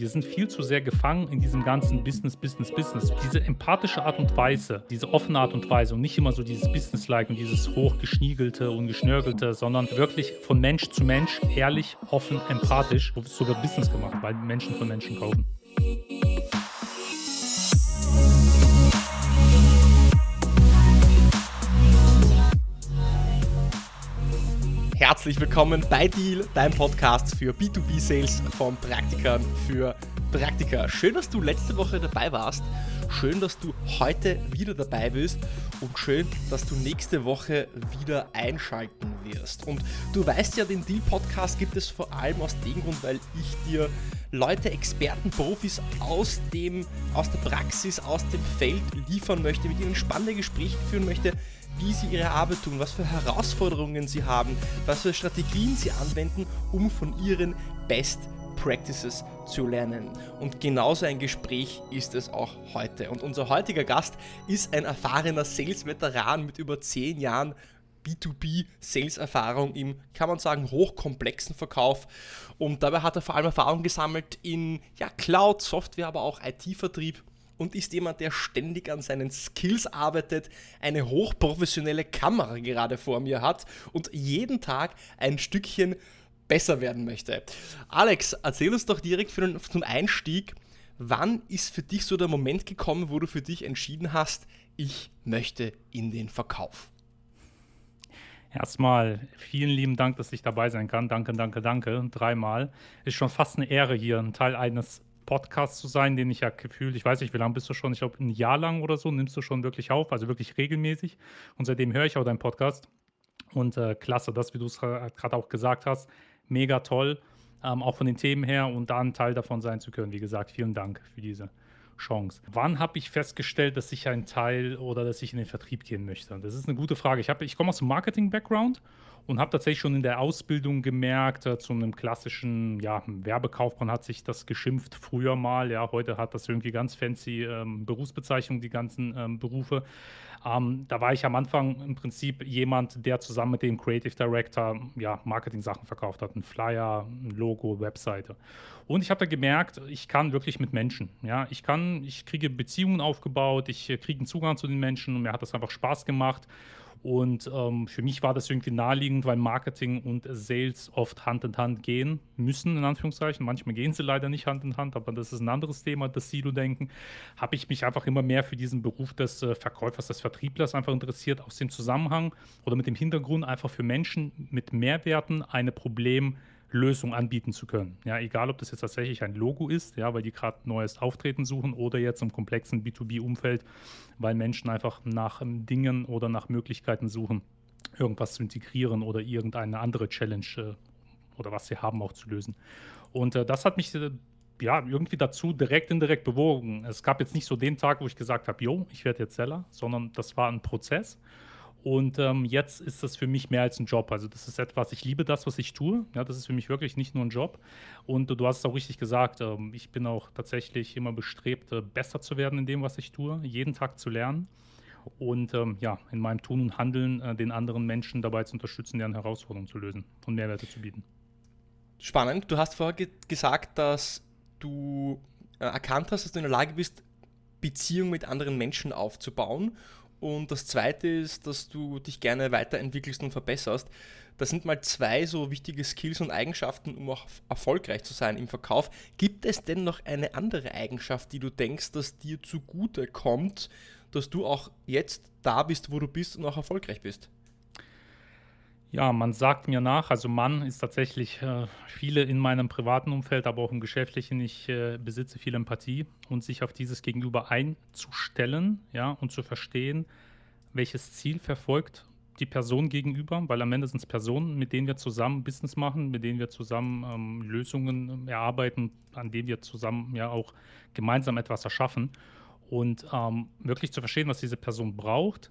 Wir sind viel zu sehr gefangen in diesem ganzen Business, Business, Business. Diese empathische Art und Weise, diese offene Art und Weise und nicht immer so dieses Business-like und dieses hochgeschniegelte und geschnörgelte, sondern wirklich von Mensch zu Mensch, ehrlich, offen, empathisch. So wird Business gemacht, weil Menschen von Menschen kaufen. Herzlich willkommen bei Deal, deinem Podcast für B2B-Sales von Praktikern für Praktiker. Schön, dass du letzte Woche dabei warst. Schön, dass du heute wieder dabei bist und schön, dass du nächste Woche wieder einschalten wirst. Und du weißt ja, den Deal Podcast gibt es vor allem aus dem Grund, weil ich dir Leute, Experten, Profis aus dem aus der Praxis, aus dem Feld liefern möchte, mit ihnen spannende Gespräche führen möchte, wie sie ihre Arbeit tun, was für Herausforderungen sie haben, was für Strategien sie anwenden, um von ihren Best Practices zu lernen. Und genauso ein Gespräch ist es auch heute. Und unser heutiger Gast ist ein erfahrener Sales-Veteran mit über 10 Jahren B2B-Sales-Erfahrung im, kann man sagen, hochkomplexen Verkauf. Und dabei hat er vor allem Erfahrung gesammelt in ja, Cloud, Software, aber auch IT-Vertrieb und ist jemand, der ständig an seinen Skills arbeitet, eine hochprofessionelle Kamera gerade vor mir hat und jeden Tag ein Stückchen besser werden möchte. Alex, erzähl uns doch direkt den, zum Einstieg, wann ist für dich so der Moment gekommen, wo du für dich entschieden hast, ich möchte in den Verkauf? Erstmal vielen lieben Dank, dass ich dabei sein kann. Danke, danke, danke. Dreimal. Ist schon fast eine Ehre, hier ein Teil eines Podcast zu sein, den ich ja gefühlt, ich weiß nicht, wie lange bist du schon, ich glaube ein Jahr lang oder so, nimmst du schon wirklich auf, also wirklich regelmäßig. Und seitdem höre ich auch deinen Podcast. Und äh, klasse, das, wie du es gerade auch gesagt hast, mega toll, ähm, auch von den Themen her und da ein Teil davon sein zu können. Wie gesagt, vielen Dank für diese Chance. Wann habe ich festgestellt, dass ich ein Teil oder dass ich in den Vertrieb gehen möchte? Das ist eine gute Frage. Ich, ich komme aus dem Marketing-Background und habe tatsächlich schon in der Ausbildung gemerkt, äh, zu einem klassischen ja, Werbekaufmann hat sich das geschimpft früher mal. Ja, heute hat das irgendwie ganz fancy ähm, Berufsbezeichnung, die ganzen ähm, Berufe. Ähm, da war ich am Anfang im Prinzip jemand, der zusammen mit dem Creative Director ja, Marketing-Sachen verkauft hat. Ein Flyer, ein Logo, Webseite. Und ich habe da gemerkt, ich kann wirklich mit Menschen. Ja, ich kann, ich kriege Beziehungen aufgebaut, ich äh, kriege einen Zugang zu den Menschen und mir hat das einfach Spaß gemacht. Und ähm, für mich war das irgendwie naheliegend, weil Marketing und Sales oft Hand in Hand gehen müssen, in Anführungszeichen. Manchmal gehen sie leider nicht Hand in Hand, aber das ist ein anderes Thema, das Silo-Denken. Habe ich mich einfach immer mehr für diesen Beruf des äh, Verkäufers, des Vertrieblers einfach interessiert, aus dem Zusammenhang oder mit dem Hintergrund einfach für Menschen mit Mehrwerten eine Problem- Lösung anbieten zu können. Ja, egal, ob das jetzt tatsächlich ein Logo ist, ja, weil die gerade neues Auftreten suchen oder jetzt im komplexen B2B-Umfeld, weil Menschen einfach nach ähm, Dingen oder nach Möglichkeiten suchen, irgendwas zu integrieren oder irgendeine andere Challenge äh, oder was sie haben auch zu lösen. Und äh, das hat mich äh, ja irgendwie dazu direkt indirekt bewogen. Es gab jetzt nicht so den Tag, wo ich gesagt habe, yo, ich werde jetzt Seller, sondern das war ein Prozess. Und ähm, jetzt ist das für mich mehr als ein Job. Also das ist etwas, ich liebe das, was ich tue. Ja, das ist für mich wirklich nicht nur ein Job. Und du hast es auch richtig gesagt, ähm, ich bin auch tatsächlich immer bestrebt, äh, besser zu werden in dem, was ich tue, jeden Tag zu lernen. Und ähm, ja, in meinem Tun und Handeln äh, den anderen Menschen dabei zu unterstützen, deren Herausforderungen zu lösen und Mehrwerte zu bieten. Spannend. Du hast vorher ge gesagt, dass du äh, erkannt hast, dass du in der Lage bist, Beziehungen mit anderen Menschen aufzubauen und das zweite ist, dass du dich gerne weiterentwickelst und verbesserst. Das sind mal zwei so wichtige Skills und Eigenschaften, um auch erfolgreich zu sein im Verkauf. Gibt es denn noch eine andere Eigenschaft, die du denkst, dass dir zugute kommt, dass du auch jetzt da bist, wo du bist und auch erfolgreich bist? Ja, man sagt mir nach, also Mann ist tatsächlich äh, viele in meinem privaten Umfeld, aber auch im geschäftlichen. Ich äh, besitze viel Empathie und sich auf dieses Gegenüber einzustellen, ja, und zu verstehen, welches Ziel verfolgt die Person gegenüber, weil am Ende sind es Personen, mit denen wir zusammen Business machen, mit denen wir zusammen ähm, Lösungen ähm, erarbeiten, an denen wir zusammen ja auch gemeinsam etwas erschaffen und ähm, wirklich zu verstehen, was diese Person braucht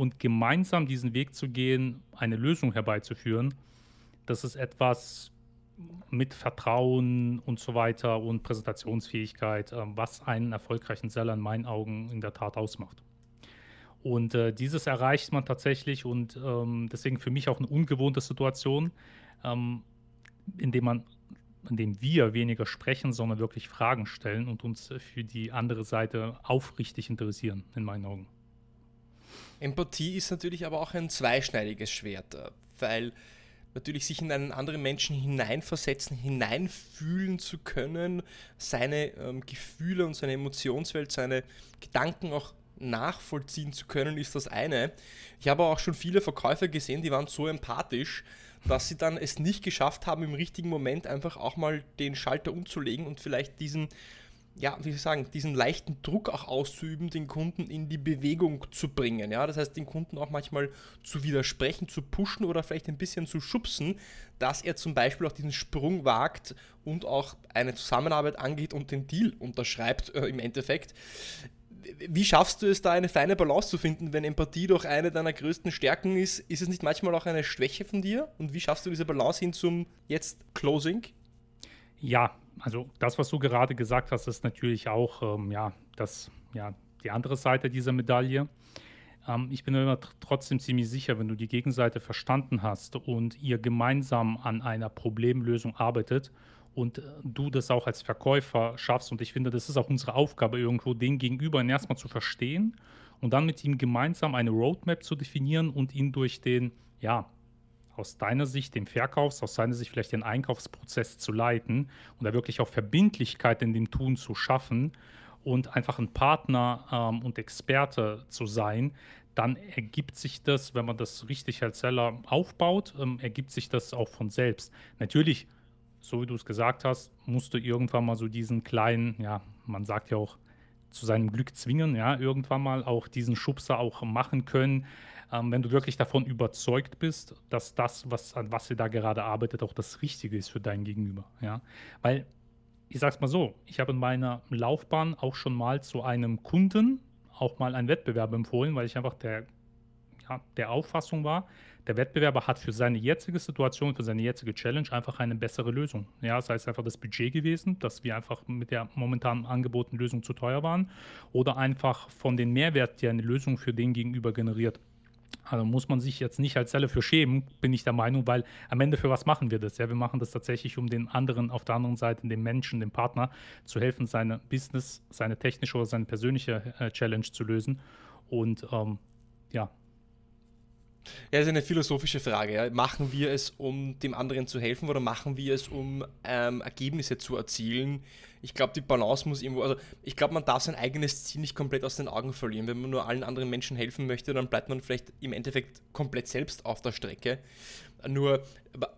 und gemeinsam diesen Weg zu gehen, eine Lösung herbeizuführen, das ist etwas mit Vertrauen und so weiter und Präsentationsfähigkeit, äh, was einen erfolgreichen Seller in meinen Augen in der Tat ausmacht. Und äh, dieses erreicht man tatsächlich und ähm, deswegen für mich auch eine ungewohnte Situation, ähm, indem man in dem wir weniger sprechen, sondern wirklich Fragen stellen und uns für die andere Seite aufrichtig interessieren, in meinen Augen. Empathie ist natürlich aber auch ein zweischneidiges Schwert, äh, weil natürlich sich in einen anderen Menschen hineinversetzen, hineinfühlen zu können, seine ähm, Gefühle und seine Emotionswelt, seine Gedanken auch nachvollziehen zu können, ist das eine. Ich habe auch schon viele Verkäufer gesehen, die waren so empathisch, dass sie dann es nicht geschafft haben, im richtigen Moment einfach auch mal den Schalter umzulegen und vielleicht diesen ja, wie soll ich sagen, diesen leichten Druck auch auszuüben, den Kunden in die Bewegung zu bringen. Ja? Das heißt, den Kunden auch manchmal zu widersprechen, zu pushen oder vielleicht ein bisschen zu schubsen, dass er zum Beispiel auch diesen Sprung wagt und auch eine Zusammenarbeit angeht und den Deal unterschreibt äh, im Endeffekt. Wie schaffst du es da eine feine Balance zu finden, wenn Empathie doch eine deiner größten Stärken ist? Ist es nicht manchmal auch eine Schwäche von dir? Und wie schaffst du diese Balance hin zum jetzt Closing? Ja, also das, was du gerade gesagt hast, ist natürlich auch ähm, ja, das, ja, die andere Seite dieser Medaille. Ähm, ich bin immer trotzdem ziemlich sicher, wenn du die Gegenseite verstanden hast und ihr gemeinsam an einer Problemlösung arbeitet und äh, du das auch als Verkäufer schaffst. Und ich finde, das ist auch unsere Aufgabe, irgendwo den Gegenüber erstmal zu verstehen und dann mit ihm gemeinsam eine Roadmap zu definieren und ihn durch den, ja, aus deiner Sicht den Verkaufs, aus seiner Sicht vielleicht den Einkaufsprozess zu leiten und da wirklich auch Verbindlichkeit in dem Tun zu schaffen und einfach ein Partner ähm, und Experte zu sein, dann ergibt sich das, wenn man das richtig als Seller aufbaut, ähm, ergibt sich das auch von selbst. Natürlich, so wie du es gesagt hast, musst du irgendwann mal so diesen kleinen, ja, man sagt ja auch, zu seinem Glück zwingen, ja, irgendwann mal auch diesen Schubser auch machen können, ähm, wenn du wirklich davon überzeugt bist, dass das, was, an was ihr da gerade arbeitet, auch das Richtige ist für dein Gegenüber. Ja? Weil, ich sag's mal so, ich habe in meiner Laufbahn auch schon mal zu einem Kunden auch mal einen Wettbewerb empfohlen, weil ich einfach der, ja, der Auffassung war, der Wettbewerber hat für seine jetzige Situation, für seine jetzige Challenge einfach eine bessere Lösung. Ja, sei es einfach das Budget gewesen, dass wir einfach mit der momentan angebotenen Lösung zu teuer waren, oder einfach von den Mehrwert, die eine Lösung für den gegenüber generiert, also muss man sich jetzt nicht als Seller für schämen, bin ich der Meinung, weil am Ende für was machen wir das? Ja, wir machen das tatsächlich, um den anderen auf der anderen Seite, dem Menschen, dem Partner zu helfen, seine Business, seine technische oder seine persönliche äh, Challenge zu lösen. Und ähm, ja, ja, ist eine philosophische Frage. Ja. Machen wir es, um dem anderen zu helfen oder machen wir es, um ähm, Ergebnisse zu erzielen? Ich glaube, die Balance muss irgendwo, also ich glaube, man darf sein eigenes Ziel nicht komplett aus den Augen verlieren. Wenn man nur allen anderen Menschen helfen möchte, dann bleibt man vielleicht im Endeffekt komplett selbst auf der Strecke. Nur,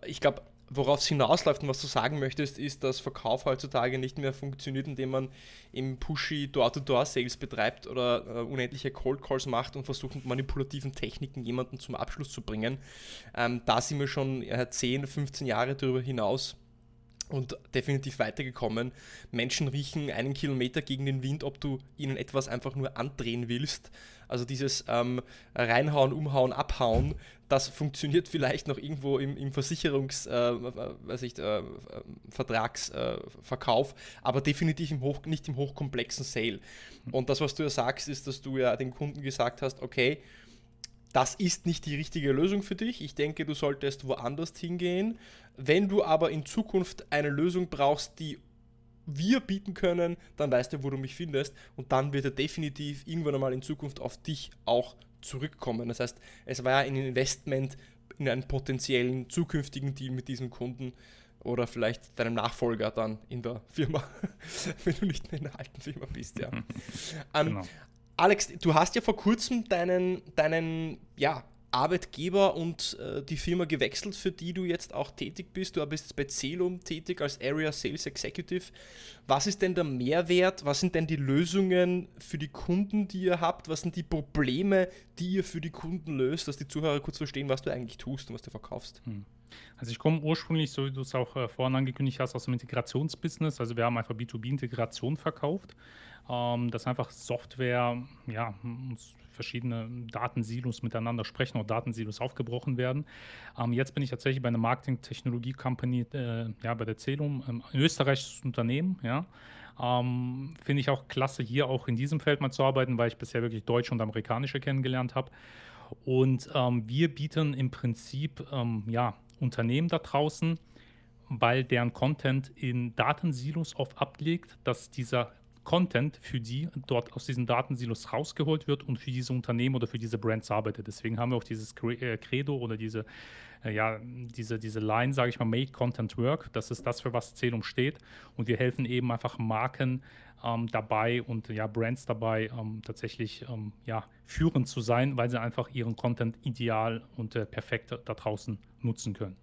ich glaube, worauf es hinausläuft und was du sagen möchtest, ist, dass Verkauf heutzutage nicht mehr funktioniert, indem man im pushy Door-to-Door-Sales betreibt oder äh, unendliche Cold Calls macht und versucht mit manipulativen Techniken jemanden zum Abschluss zu bringen. Ähm, da sind wir schon äh, 10, 15 Jahre darüber hinaus und definitiv weitergekommen. Menschen riechen einen Kilometer gegen den Wind, ob du ihnen etwas einfach nur andrehen willst. Also dieses ähm, Reinhauen, Umhauen, Abhauen, das funktioniert vielleicht noch irgendwo im, im Versicherungs, äh, äh, äh, aber definitiv im Hoch, nicht im hochkomplexen Sale. Und das, was du ja sagst, ist, dass du ja den Kunden gesagt hast, okay, das ist nicht die richtige Lösung für dich. Ich denke, du solltest woanders hingehen. Wenn du aber in Zukunft eine Lösung brauchst, die wir bieten können, dann weißt du, wo du mich findest und dann wird er definitiv irgendwann einmal in Zukunft auf dich auch zurückkommen. Das heißt, es war ja ein Investment in einen potenziellen zukünftigen Deal mit diesem Kunden oder vielleicht deinem Nachfolger dann in der Firma, wenn du nicht mehr in der alten Firma bist. Ja. ähm, genau. Alex, du hast ja vor kurzem deinen, deinen ja, Arbeitgeber und äh, die Firma gewechselt, für die du jetzt auch tätig bist. Du bist bei Celum tätig als Area Sales Executive. Was ist denn der Mehrwert? Was sind denn die Lösungen für die Kunden, die ihr habt? Was sind die Probleme, die ihr für die Kunden löst, dass die Zuhörer kurz verstehen, was du eigentlich tust und was du verkaufst? Hm. Also ich komme ursprünglich, so wie du es auch äh, vorhin angekündigt hast, aus dem Integrationsbusiness. Also wir haben einfach B2B-Integration verkauft. Ähm, dass einfach Software, ja, verschiedene Datensilos miteinander sprechen oder Datensilos aufgebrochen werden. Ähm, jetzt bin ich tatsächlich bei einer Marketing-Technologie-Company, äh, ja, bei der Celum, ähm, ein österreichisches Unternehmen, ja. Ähm, Finde ich auch klasse, hier auch in diesem Feld mal zu arbeiten, weil ich bisher wirklich Deutsche und Amerikanische kennengelernt habe. Und ähm, wir bieten im Prinzip ähm, ja, Unternehmen da draußen weil deren Content in Datensilos oft ablegt, dass dieser Content für die dort aus diesen Datensilos rausgeholt wird und für diese Unternehmen oder für diese Brands arbeitet. Deswegen haben wir auch dieses äh, Credo oder diese, äh, ja, diese, diese Line, sage ich mal, Make Content Work. Das ist das, für was Zählung steht. Und wir helfen eben einfach Marken ähm, dabei und ja, Brands dabei, ähm, tatsächlich ähm, ja, führend zu sein, weil sie einfach ihren Content ideal und äh, perfekt da draußen nutzen können.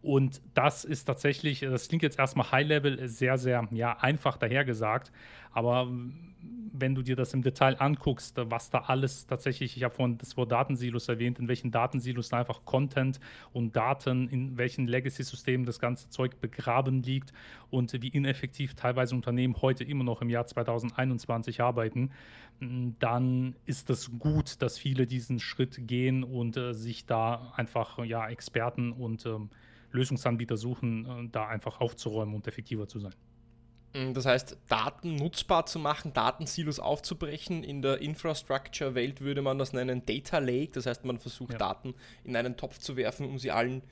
Und das ist tatsächlich, das klingt jetzt erstmal High-Level sehr, sehr ja, einfach dahergesagt, aber wenn du dir das im Detail anguckst, was da alles tatsächlich, ich habe vorhin das Wort Datensilos erwähnt, in welchen Datensilos da einfach Content und Daten, in welchen Legacy-Systemen das ganze Zeug begraben liegt und wie ineffektiv teilweise Unternehmen heute immer noch im Jahr 2021 arbeiten, dann ist es gut, dass viele diesen Schritt gehen und äh, sich da einfach ja, Experten und ähm, Lösungsanbieter suchen, äh, da einfach aufzuräumen und effektiver zu sein. Mm, das heißt, Daten nutzbar zu machen, Datensilos aufzubrechen. In der Infrastructure-Welt würde man das nennen Data Lake. Das heißt, man versucht ja. Daten in einen Topf zu werfen, um sie allen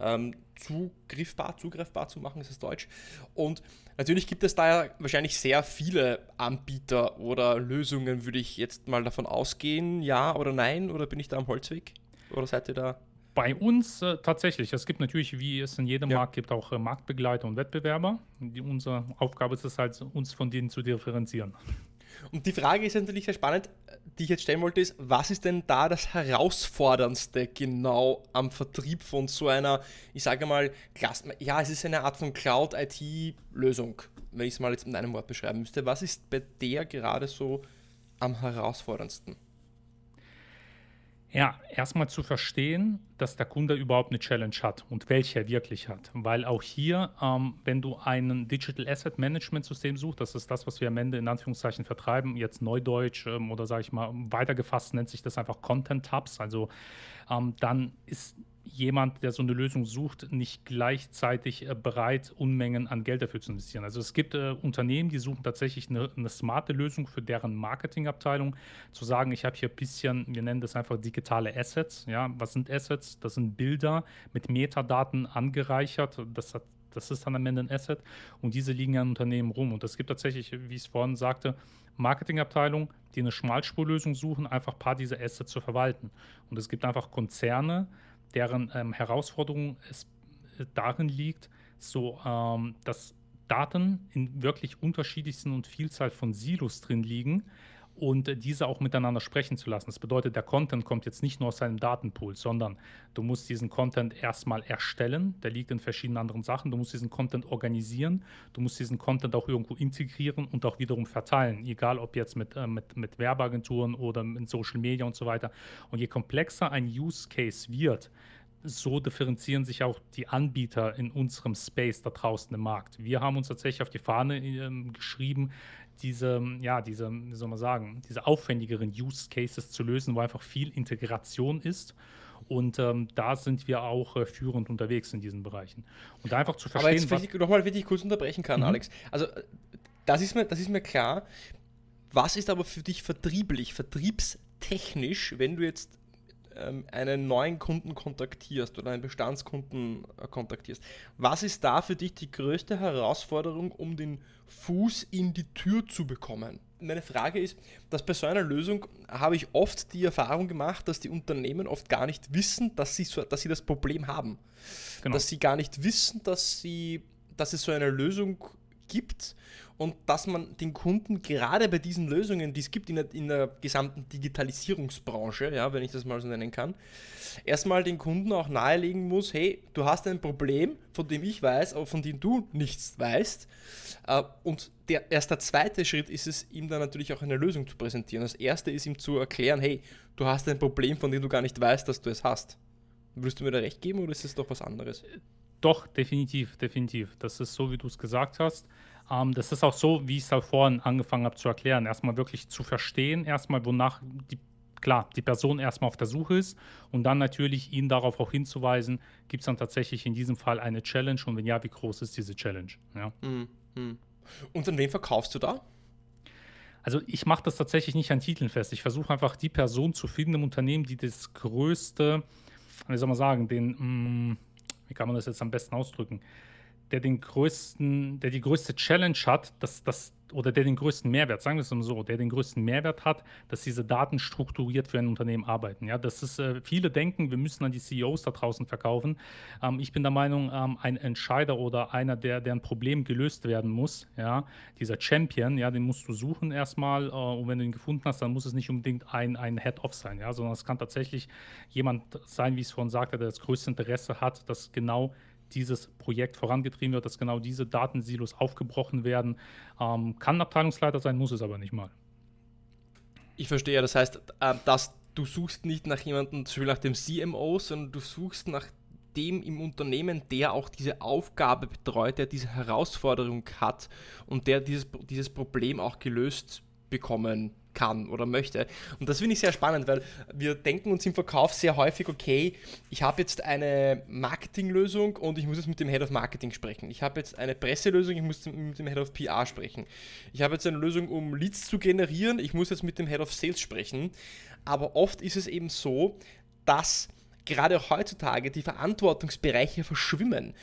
ähm, zugriffbar, zugreifbar zu machen, ist es Deutsch. Und natürlich gibt es da ja wahrscheinlich sehr viele Anbieter oder Lösungen, würde ich jetzt mal davon ausgehen. Ja oder nein? Oder bin ich da am Holzweg? Oder seid ihr da bei uns äh, tatsächlich. Es gibt natürlich, wie es in jedem ja. Markt gibt, auch äh, Marktbegleiter und Wettbewerber. Die, unsere Aufgabe ist es halt, uns von denen zu differenzieren. Und die Frage ist natürlich sehr spannend, die ich jetzt stellen wollte, ist, was ist denn da das Herausforderndste genau am Vertrieb von so einer, ich sage mal, ja, es ist eine Art von Cloud-IT-Lösung, wenn ich es mal jetzt mit einem Wort beschreiben müsste. Was ist bei der gerade so am herausforderndsten? Ja, erstmal zu verstehen, dass der Kunde überhaupt eine Challenge hat und welche er wirklich hat. Weil auch hier, ähm, wenn du ein Digital Asset Management System suchst, das ist das, was wir am Ende in Anführungszeichen vertreiben, jetzt Neudeutsch ähm, oder sage ich mal weitergefasst nennt sich das einfach Content Hubs. Also ähm, dann ist jemand, der so eine Lösung sucht, nicht gleichzeitig äh, bereit, Unmengen an Geld dafür zu investieren. Also es gibt äh, Unternehmen, die suchen tatsächlich eine, eine smarte Lösung für deren Marketingabteilung, zu sagen, ich habe hier ein bisschen, wir nennen das einfach digitale Assets. Ja, was sind Assets? Das sind Bilder mit Metadaten angereichert. Das hat das ist dann am Ende ein Asset und diese liegen ja in Unternehmen rum. Und es gibt tatsächlich, wie ich es vorhin sagte, Marketingabteilungen, die eine Schmalspurlösung suchen, einfach ein paar dieser Assets zu verwalten. Und es gibt einfach Konzerne, deren ähm, Herausforderung es äh, darin liegt, so ähm, dass Daten in wirklich unterschiedlichsten und Vielzahl von Silos drin liegen und diese auch miteinander sprechen zu lassen. Das bedeutet, der Content kommt jetzt nicht nur aus seinem Datenpool, sondern du musst diesen Content erstmal erstellen. Der liegt in verschiedenen anderen Sachen. Du musst diesen Content organisieren. Du musst diesen Content auch irgendwo integrieren und auch wiederum verteilen. Egal ob jetzt mit, äh, mit, mit Werbeagenturen oder mit Social Media und so weiter. Und je komplexer ein Use Case wird, so differenzieren sich auch die Anbieter in unserem Space da draußen im Markt. Wir haben uns tatsächlich auf die Fahne äh, geschrieben, diese, ja, diese, wie soll man sagen, diese aufwendigeren Use Cases zu lösen, wo einfach viel Integration ist. Und ähm, da sind wir auch äh, führend unterwegs in diesen Bereichen. Und einfach zu verstehen. Aber jetzt, wenn ich nochmal, kurz unterbrechen kann, mhm. Alex. Also, äh, das ist, mir, das ist mir klar. Was ist aber für dich vertrieblich, vertriebstechnisch, wenn du jetzt ähm, einen neuen Kunden kontaktierst oder einen Bestandskunden äh, kontaktierst, was ist da für dich die größte Herausforderung, um den Fuß in die Tür zu bekommen? Meine Frage ist, dass bei so einer Lösung habe ich oft die Erfahrung gemacht, dass die Unternehmen oft gar nicht wissen, dass sie, so, dass sie das Problem haben. Genau. Dass sie gar nicht wissen, dass, sie, dass es so eine Lösung gibt und dass man den Kunden gerade bei diesen Lösungen, die es gibt in der, in der gesamten Digitalisierungsbranche, ja, wenn ich das mal so nennen kann, erstmal den Kunden auch nahelegen muss, hey, du hast ein Problem, von dem ich weiß, aber von dem du nichts weißt. Äh, und der, erst der zweite Schritt ist es, ihm dann natürlich auch eine Lösung zu präsentieren. Das erste ist ihm zu erklären, hey, du hast ein Problem, von dem du gar nicht weißt, dass du es hast. Würdest du mir da recht geben oder ist es doch was anderes? Doch, definitiv, definitiv. Das ist so, wie du es gesagt hast. Ähm, das ist auch so, wie ich es auch vorhin angefangen habe zu erklären. Erstmal wirklich zu verstehen, erstmal, wonach die, klar, die Person erstmal auf der Suche ist und dann natürlich ihn darauf auch hinzuweisen, gibt es dann tatsächlich in diesem Fall eine Challenge und wenn ja, wie groß ist diese Challenge? Ja. Mhm. Und an wen verkaufst du da? Also ich mache das tatsächlich nicht an Titeln fest. Ich versuche einfach die Person zu finden im Unternehmen, die das größte, wie soll man sagen, den, mh, mm, wie kann man das jetzt am besten ausdrücken? Der den größten, der die größte Challenge hat, dass das oder der den größten Mehrwert, sagen wir es mal so, der den größten Mehrwert hat, dass diese Daten strukturiert für ein Unternehmen arbeiten. Ja, das ist, äh, viele denken, wir müssen an die CEOs da draußen verkaufen. Ähm, ich bin der Meinung, ähm, ein Entscheider oder einer, der, der ein Problem gelöst werden muss, ja, dieser Champion, ja, den musst du suchen erstmal äh, und wenn du ihn gefunden hast, dann muss es nicht unbedingt ein, ein Head-Off sein, ja, sondern es kann tatsächlich jemand sein, wie ich es vorhin sagte, der das größte Interesse hat, dass genau dieses Projekt vorangetrieben wird, dass genau diese Datensilos aufgebrochen werden. Ähm, kann Abteilungsleiter sein, muss es aber nicht mal. Ich verstehe, das heißt, äh, dass du suchst nicht nach jemandem, zum Beispiel nach dem CMO, sondern du suchst nach dem im Unternehmen, der auch diese Aufgabe betreut, der diese Herausforderung hat und der dieses, dieses Problem auch gelöst bekommen kann oder möchte. Und das finde ich sehr spannend, weil wir denken uns im Verkauf sehr häufig, okay, ich habe jetzt eine Marketinglösung und ich muss jetzt mit dem Head of Marketing sprechen. Ich habe jetzt eine Presselösung, ich muss mit dem Head of PR sprechen. Ich habe jetzt eine Lösung, um Leads zu generieren, ich muss jetzt mit dem Head of Sales sprechen. Aber oft ist es eben so, dass gerade heutzutage die Verantwortungsbereiche verschwimmen.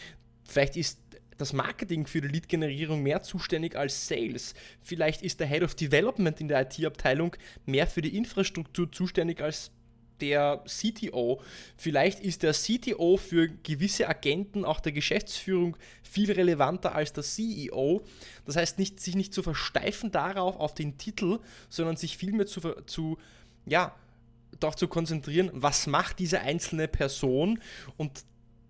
Vielleicht ist das Marketing für die Lead-Generierung mehr zuständig als Sales. Vielleicht ist der Head of Development in der IT-Abteilung mehr für die Infrastruktur zuständig als der CTO. Vielleicht ist der CTO für gewisse Agenten auch der Geschäftsführung viel relevanter als der CEO. Das heißt, nicht, sich nicht zu versteifen darauf, auf den Titel, sondern sich vielmehr zu, zu ja, darauf zu konzentrieren, was macht diese einzelne Person und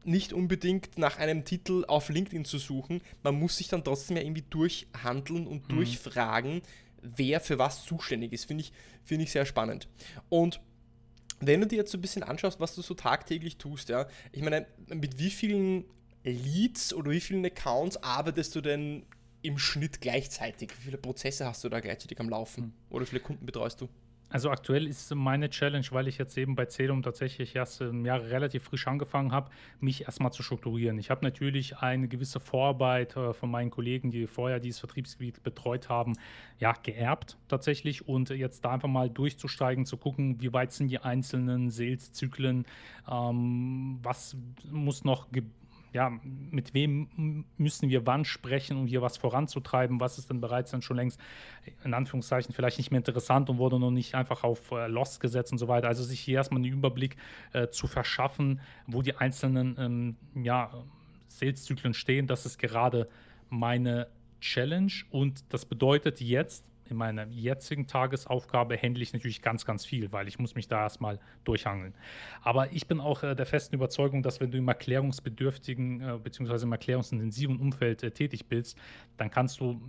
nicht unbedingt nach einem Titel auf LinkedIn zu suchen. Man muss sich dann trotzdem ja irgendwie durchhandeln und mhm. durchfragen, wer für was zuständig ist. Finde ich, find ich sehr spannend. Und wenn du dir jetzt so ein bisschen anschaust, was du so tagtäglich tust, ja, ich meine, mit wie vielen Leads oder wie vielen Accounts arbeitest du denn im Schnitt gleichzeitig? Wie viele Prozesse hast du da gleichzeitig am Laufen? Mhm. Oder wie viele Kunden betreust du? Also aktuell ist meine Challenge, weil ich jetzt eben bei Celum tatsächlich erst im Jahr relativ frisch angefangen habe, mich erstmal zu strukturieren. Ich habe natürlich eine gewisse Vorarbeit äh, von meinen Kollegen, die vorher dieses Vertriebsgebiet betreut haben, ja, geerbt tatsächlich und jetzt da einfach mal durchzusteigen, zu gucken, wie weit sind die einzelnen Sales-Zyklen, ähm, was muss noch ja, mit wem müssen wir wann sprechen, um hier was voranzutreiben, was ist denn bereits dann schon längst, in Anführungszeichen, vielleicht nicht mehr interessant und wurde noch nicht einfach auf äh, Lost gesetzt und so weiter. Also sich hier erstmal einen Überblick äh, zu verschaffen, wo die einzelnen ähm, ja, Sales-Zyklen stehen, das ist gerade meine Challenge. Und das bedeutet jetzt, in meiner jetzigen Tagesaufgabe händle ich natürlich ganz, ganz viel, weil ich muss mich da erstmal durchhangeln. Aber ich bin auch äh, der festen Überzeugung, dass wenn du im erklärungsbedürftigen äh, bzw. im erklärungsintensiven Umfeld äh, tätig bist, dann kannst du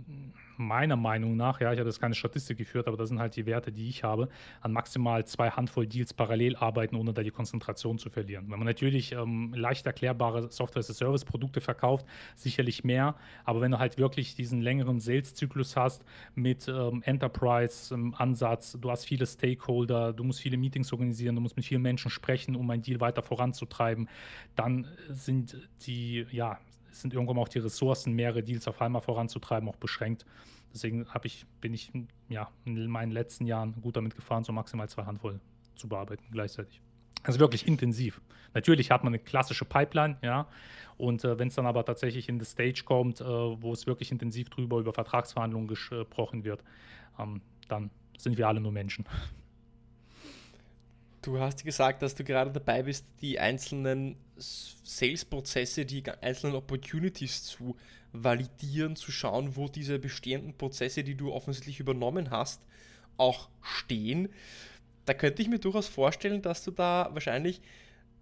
meiner Meinung nach, ja, ich habe jetzt keine Statistik geführt, aber das sind halt die Werte, die ich habe, an maximal zwei Handvoll Deals parallel arbeiten, ohne da die Konzentration zu verlieren. Wenn man natürlich ähm, leicht erklärbare Software-as-a-Service-Produkte verkauft, sicherlich mehr, aber wenn du halt wirklich diesen längeren Sales-Zyklus hast mit ähm, Enterprise-Ansatz, du hast viele Stakeholder, du musst viele Meetings organisieren, du musst mit vielen Menschen sprechen, um ein Deal weiter voranzutreiben, dann sind die, ja, sind irgendwann auch die Ressourcen, mehrere Deals auf einmal voranzutreiben, auch beschränkt. Deswegen ich, bin ich ja, in meinen letzten Jahren gut damit gefahren, so maximal zwei Handvoll zu bearbeiten gleichzeitig. Also wirklich intensiv. Natürlich hat man eine klassische Pipeline, ja. Und äh, wenn es dann aber tatsächlich in das Stage kommt, äh, wo es wirklich intensiv drüber über Vertragsverhandlungen gesprochen wird, ähm, dann sind wir alle nur Menschen. Du hast gesagt, dass du gerade dabei bist, die einzelnen Sales-Prozesse, die einzelnen Opportunities zu validieren, zu schauen, wo diese bestehenden Prozesse, die du offensichtlich übernommen hast, auch stehen. Da könnte ich mir durchaus vorstellen, dass du da wahrscheinlich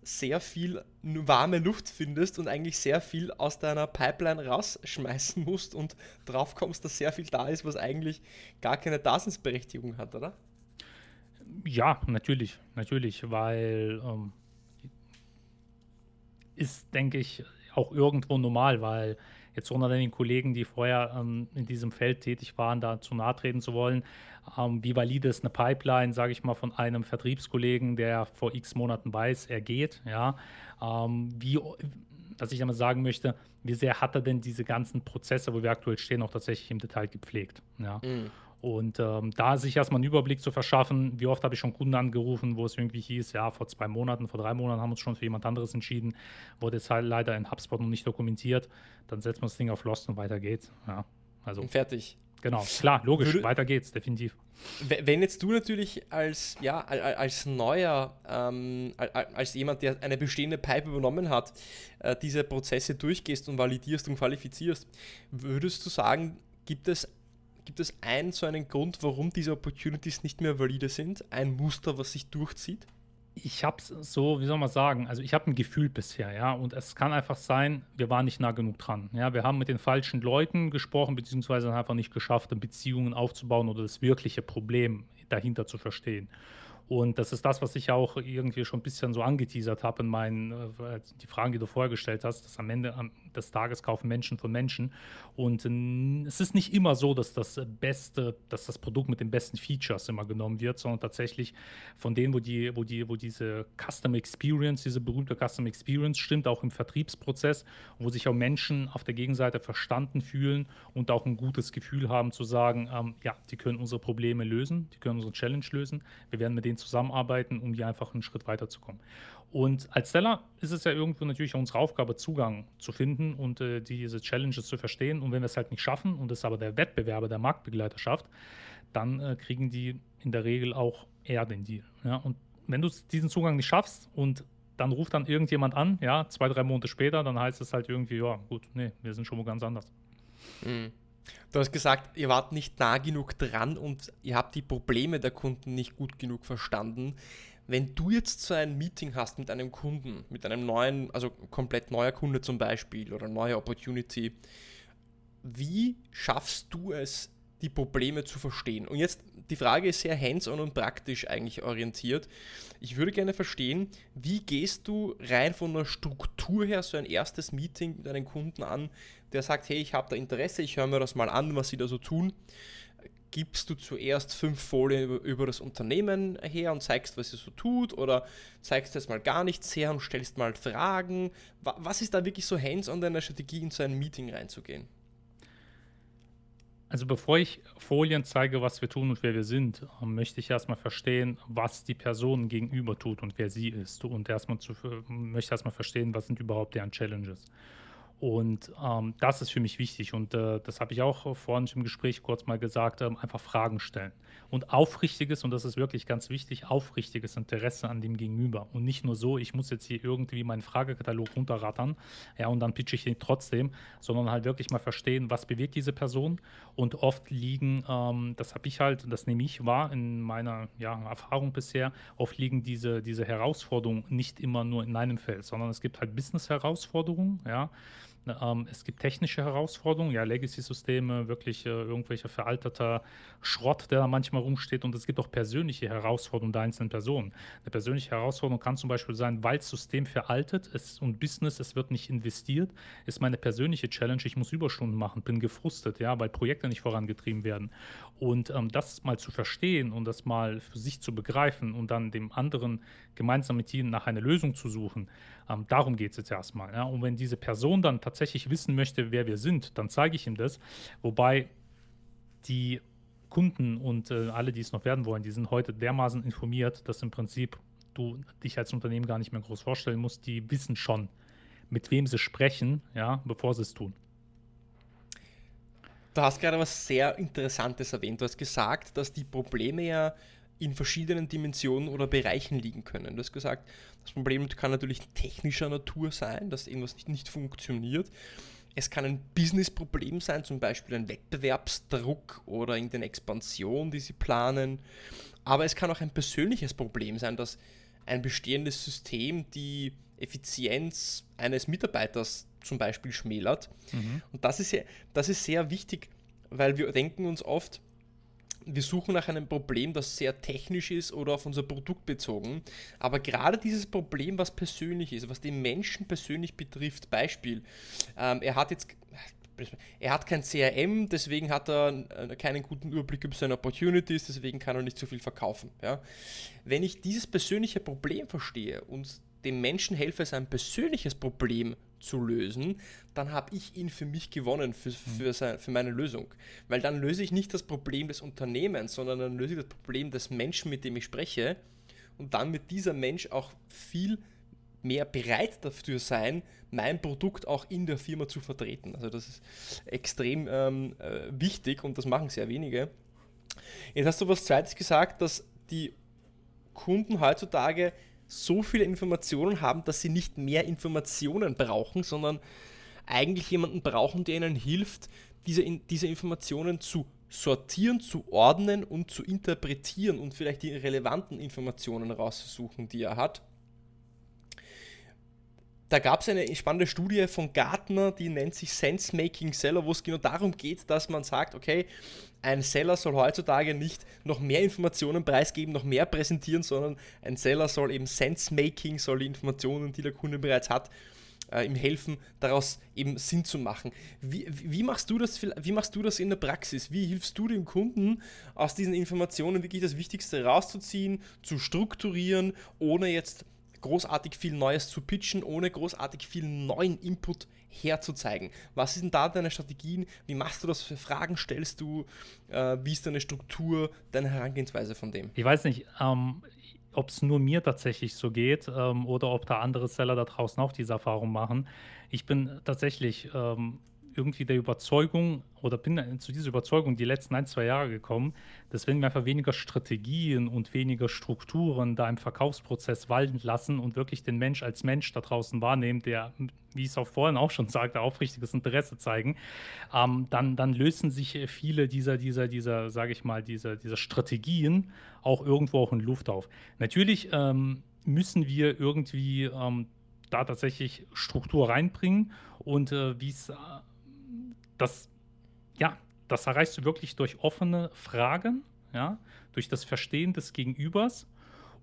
sehr viel warme Luft findest und eigentlich sehr viel aus deiner Pipeline rausschmeißen musst und drauf kommst, dass sehr viel da ist, was eigentlich gar keine Daseinsberechtigung hat, oder? Ja, natürlich, natürlich, weil ähm, ist, denke ich, auch irgendwo normal, weil jetzt unter den Kollegen, die vorher ähm, in diesem Feld tätig waren, da zu nahe treten zu wollen, ähm, wie valide ist eine Pipeline, sage ich mal, von einem Vertriebskollegen, der vor x Monaten weiß, er geht, ja, ähm, wie, was ich einmal sagen möchte, wie sehr hat er denn diese ganzen Prozesse, wo wir aktuell stehen, auch tatsächlich im Detail gepflegt, ja. Mhm. Und ähm, da sich erstmal einen Überblick zu verschaffen, wie oft habe ich schon Kunden angerufen, wo es irgendwie hieß, ja, vor zwei Monaten, vor drei Monaten haben wir uns schon für jemand anderes entschieden, wurde jetzt halt leider in HubSpot noch nicht dokumentiert, dann setzt man das Ding auf Lost und weiter geht's. Ja, also. Und fertig. Genau, klar, logisch, Würde, weiter geht's, definitiv. Wenn jetzt du natürlich als, ja, als neuer, ähm, als jemand, der eine bestehende Pipe übernommen hat, äh, diese Prozesse durchgehst und validierst und qualifizierst, würdest du sagen, gibt es, gibt es einen so einen Grund, warum diese Opportunities nicht mehr valide sind? Ein Muster, was sich durchzieht? ich habe so, wie soll man sagen, also ich habe ein Gefühl bisher, ja, und es kann einfach sein, wir waren nicht nah genug dran. Ja, wir haben mit den falschen Leuten gesprochen, beziehungsweise einfach nicht geschafft, Beziehungen aufzubauen oder das wirkliche Problem dahinter zu verstehen. Und das ist das, was ich auch irgendwie schon ein bisschen so angeteasert habe in meinen, äh, die Fragen, die du vorher gestellt hast, dass am Ende des Tages kaufen Menschen von Menschen. Und es ist nicht immer so, dass das Beste, dass das Produkt mit den besten Features immer genommen wird, sondern tatsächlich von denen, wo die, wo die, wo diese Custom Experience, diese berühmte Custom Experience stimmt, auch im Vertriebsprozess, wo sich auch Menschen auf der Gegenseite verstanden fühlen und auch ein gutes Gefühl haben zu sagen, ähm, ja, die können unsere Probleme lösen, die können unsere Challenge lösen. Wir werden mit denen zusammenarbeiten, um hier einfach einen Schritt weiterzukommen. Und als Seller ist es ja irgendwo natürlich auch unsere Aufgabe, Zugang zu finden und äh, diese Challenges zu verstehen. Und wenn wir es halt nicht schaffen und es aber der Wettbewerber, der Marktbegleiter schafft, dann äh, kriegen die in der Regel auch eher den Deal. Ja? Und wenn du diesen Zugang nicht schaffst und dann ruft dann irgendjemand an, ja, zwei, drei Monate später, dann heißt es halt irgendwie, ja, gut, nee, wir sind schon mal ganz anders. Mhm. Du hast gesagt, ihr wart nicht nah genug dran und ihr habt die Probleme der Kunden nicht gut genug verstanden. Wenn du jetzt so ein Meeting hast mit einem Kunden, mit einem neuen, also komplett neuer Kunde zum Beispiel oder neue Opportunity, wie schaffst du es, die Probleme zu verstehen? Und jetzt die Frage ist sehr hands-on und praktisch eigentlich orientiert. Ich würde gerne verstehen, wie gehst du rein von der Struktur her so ein erstes Meeting mit einem Kunden an, der sagt, hey, ich habe da Interesse, ich höre mir das mal an, was sie da so tun. Gibst du zuerst fünf Folien über, das Unternehmen her und zeigst, was es so tut, oder zeigst jetzt mal gar nichts her und stellst mal Fragen? Was ist da wirklich so hands-on deiner Strategie, in so ein Meeting reinzugehen? Also bevor ich Folien zeige, was wir tun und wer wir sind, möchte ich erstmal verstehen, was die Person gegenüber tut und wer sie ist. Und erstmal zu, möchte erstmal verstehen, was sind überhaupt deren Challenges. Und ähm, das ist für mich wichtig. Und äh, das habe ich auch vorhin im Gespräch kurz mal gesagt, ähm, einfach Fragen stellen. Und aufrichtiges, und das ist wirklich ganz wichtig, aufrichtiges Interesse an dem Gegenüber. Und nicht nur so, ich muss jetzt hier irgendwie meinen Fragekatalog runterrattern, ja, und dann pitche ich ihn trotzdem, sondern halt wirklich mal verstehen, was bewegt diese Person. Und oft liegen, ähm, das habe ich halt, das nehme ich wahr in meiner ja, Erfahrung bisher, oft liegen diese, diese Herausforderungen nicht immer nur in einem Feld, sondern es gibt halt Business-Herausforderungen, ja. Ähm, es gibt technische Herausforderungen, ja, Legacy-Systeme, wirklich äh, irgendwelcher veralterter Schrott, der da manchmal rumsteht. Und es gibt auch persönliche Herausforderungen der einzelnen Personen. Eine persönliche Herausforderung kann zum Beispiel sein, weil das System veraltet ist und Business, es wird nicht investiert, ist meine persönliche Challenge, ich muss Überstunden machen, bin gefrustet, ja, weil Projekte nicht vorangetrieben werden. Und ähm, das mal zu verstehen und das mal für sich zu begreifen und dann dem anderen gemeinsam mit ihnen nach einer Lösung zu suchen, ähm, darum geht es jetzt erstmal. Ja? Und wenn diese Person dann tatsächlich wissen möchte, wer wir sind, dann zeige ich ihm das. Wobei die Kunden und äh, alle, die es noch werden wollen, die sind heute dermaßen informiert, dass im Prinzip du dich als Unternehmen gar nicht mehr groß vorstellen musst. Die wissen schon, mit wem sie sprechen, ja, bevor sie es tun. Du hast gerade was sehr Interessantes erwähnt. Du hast gesagt, dass die Probleme ja in verschiedenen Dimensionen oder Bereichen liegen können. Du hast gesagt, das Problem kann natürlich technischer Natur sein, dass irgendwas nicht, nicht funktioniert. Es kann ein Business-Problem sein, zum Beispiel ein Wettbewerbsdruck oder irgendeine Expansion, die sie planen. Aber es kann auch ein persönliches Problem sein, dass ein bestehendes System die Effizienz eines Mitarbeiters zum Beispiel schmälert. Mhm. Und das ist, ja, das ist sehr wichtig, weil wir denken uns oft, wir suchen nach einem Problem, das sehr technisch ist oder auf unser Produkt bezogen. Aber gerade dieses Problem, was persönlich ist, was den Menschen persönlich betrifft, Beispiel, ähm, er hat jetzt er hat kein CRM, deswegen hat er äh, keinen guten Überblick über seine Opportunities, deswegen kann er nicht so viel verkaufen. Ja? Wenn ich dieses persönliche Problem verstehe und dem Menschen helfe, sein persönliches Problem zu lösen, dann habe ich ihn für mich gewonnen, für, für, sein, für meine Lösung. Weil dann löse ich nicht das Problem des Unternehmens, sondern dann löse ich das Problem des Menschen, mit dem ich spreche. Und dann wird dieser Mensch auch viel mehr bereit dafür sein, mein Produkt auch in der Firma zu vertreten. Also das ist extrem ähm, äh, wichtig und das machen sehr wenige. Jetzt hast du was Zweites gesagt, dass die Kunden heutzutage so viele Informationen haben, dass sie nicht mehr Informationen brauchen, sondern eigentlich jemanden brauchen, der ihnen hilft, diese, diese Informationen zu sortieren, zu ordnen und zu interpretieren und vielleicht die relevanten Informationen rauszusuchen, die er hat. Da gab es eine spannende Studie von Gartner, die nennt sich Sense Making Seller, wo es genau darum geht, dass man sagt, okay, ein Seller soll heutzutage nicht noch mehr Informationen preisgeben, noch mehr präsentieren, sondern ein Seller soll eben Sense Making, soll die Informationen, die der Kunde bereits hat, äh, ihm helfen, daraus eben Sinn zu machen. Wie, wie, machst du das, wie machst du das in der Praxis? Wie hilfst du dem Kunden, aus diesen Informationen wirklich das Wichtigste rauszuziehen, zu strukturieren, ohne jetzt großartig viel Neues zu pitchen, ohne großartig viel neuen Input herzuzeigen. Was sind da deine Strategien? Wie machst du das? Für Fragen stellst du? Äh, wie ist deine Struktur, deine Herangehensweise von dem? Ich weiß nicht, ähm, ob es nur mir tatsächlich so geht ähm, oder ob da andere Seller da draußen auch diese Erfahrung machen. Ich bin tatsächlich ähm, irgendwie der Überzeugung oder bin zu dieser Überzeugung die letzten ein, zwei Jahre gekommen, dass wenn wir einfach weniger Strategien und weniger Strukturen da im Verkaufsprozess walten lassen und wirklich den Mensch als Mensch da draußen wahrnehmen, der, wie ich es auch vorhin auch schon sagte, aufrichtiges Interesse zeigen, ähm, dann, dann lösen sich viele dieser, dieser, dieser, sage ich mal, dieser, dieser Strategien auch irgendwo auch in Luft auf. Natürlich ähm, müssen wir irgendwie ähm, da tatsächlich Struktur reinbringen und äh, wie es das, ja, das erreichst du wirklich durch offene Fragen, ja, durch das Verstehen des Gegenübers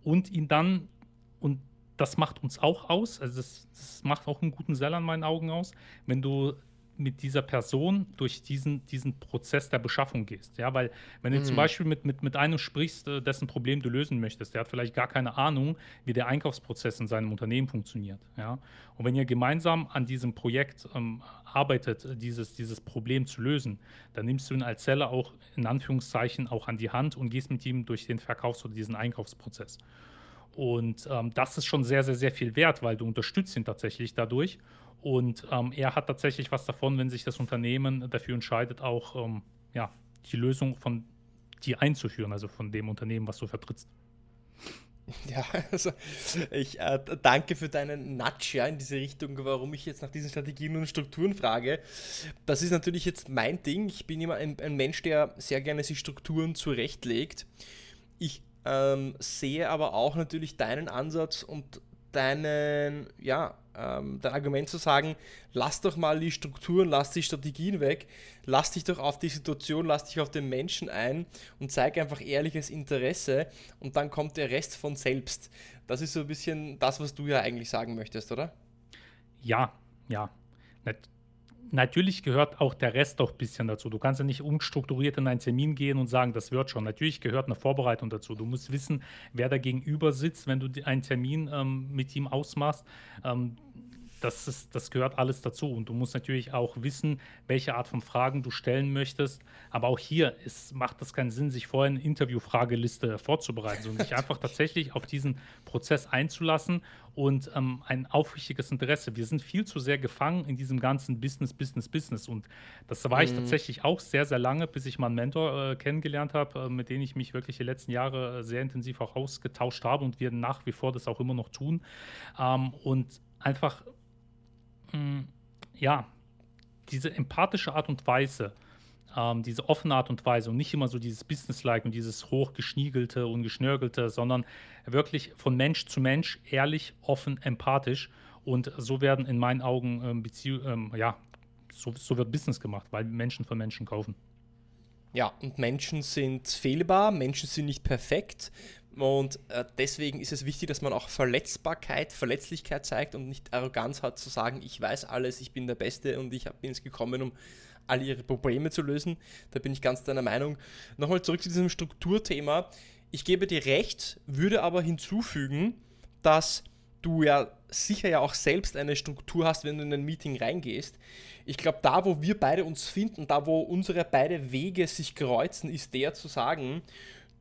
und ihn dann, und das macht uns auch aus, also das, das macht auch einen guten Seller in meinen Augen aus, wenn du mit dieser Person durch diesen, diesen Prozess der Beschaffung gehst. Ja, weil wenn du mhm. zum Beispiel mit, mit, mit einem sprichst, äh, dessen Problem du lösen möchtest, der hat vielleicht gar keine Ahnung, wie der Einkaufsprozess in seinem Unternehmen funktioniert. Ja, und wenn ihr gemeinsam an diesem Projekt ähm, arbeitet, dieses, dieses Problem zu lösen, dann nimmst du ihn als Seller auch in Anführungszeichen auch an die Hand und gehst mit ihm durch den Verkaufs- oder diesen Einkaufsprozess. Und ähm, das ist schon sehr, sehr, sehr viel wert, weil du unterstützt ihn tatsächlich dadurch. Und ähm, er hat tatsächlich was davon, wenn sich das Unternehmen dafür entscheidet, auch ähm, ja, die Lösung von die einzuführen, also von dem Unternehmen, was du vertrittst. Ja, also ich äh, danke für deinen Nudge ja, in diese Richtung, warum ich jetzt nach diesen Strategien und Strukturen frage. Das ist natürlich jetzt mein Ding. Ich bin immer ein, ein Mensch, der sehr gerne sich Strukturen zurechtlegt. Ich ähm, sehe aber auch natürlich deinen Ansatz und deinen, ja, ähm, dein Argument zu sagen, lass doch mal die Strukturen, lass die Strategien weg, lass dich doch auf die Situation, lass dich auf den Menschen ein und zeig einfach ehrliches Interesse und dann kommt der Rest von selbst. Das ist so ein bisschen das, was du ja eigentlich sagen möchtest, oder? Ja, ja natürlich gehört auch der Rest doch ein bisschen dazu. Du kannst ja nicht unstrukturiert in einen Termin gehen und sagen, das wird schon. Natürlich gehört eine Vorbereitung dazu. Du musst wissen, wer da gegenüber sitzt, wenn du einen Termin ähm, mit ihm ausmachst. Ähm, das, ist, das gehört alles dazu. Und du musst natürlich auch wissen, welche Art von Fragen du stellen möchtest. Aber auch hier ist, macht es keinen Sinn, sich vorher eine Interviewfrageliste vorzubereiten, sondern sich einfach tatsächlich auf diesen Prozess einzulassen und ähm, ein aufrichtiges Interesse. Wir sind viel zu sehr gefangen in diesem ganzen Business, Business, Business. Und das war ich mhm. tatsächlich auch sehr, sehr lange, bis ich mal einen Mentor äh, kennengelernt habe, äh, mit dem ich mich wirklich die letzten Jahre äh, sehr intensiv auch ausgetauscht habe und wir nach wie vor das auch immer noch tun. Ähm, und einfach Mm, ja, diese empathische Art und Weise, ähm, diese offene Art und Weise und nicht immer so dieses Business-like und dieses hochgeschniegelte und geschnörgelte, sondern wirklich von Mensch zu Mensch ehrlich, offen, empathisch. Und so werden in meinen Augen ähm, Beziehungen, ähm, ja, so, so wird Business gemacht, weil Menschen von Menschen kaufen. Ja, und Menschen sind fehlbar, Menschen sind nicht perfekt. Und äh, deswegen ist es wichtig, dass man auch Verletzbarkeit, Verletzlichkeit zeigt und nicht Arroganz hat zu sagen, ich weiß alles, ich bin der Beste und ich bin es gekommen, um all ihre Probleme zu lösen. Da bin ich ganz deiner Meinung. Nochmal zurück zu diesem Strukturthema. Ich gebe dir recht, würde aber hinzufügen, dass du ja sicher ja auch selbst eine Struktur hast, wenn du in ein Meeting reingehst. Ich glaube, da, wo wir beide uns finden, da, wo unsere beide Wege sich kreuzen, ist der zu sagen,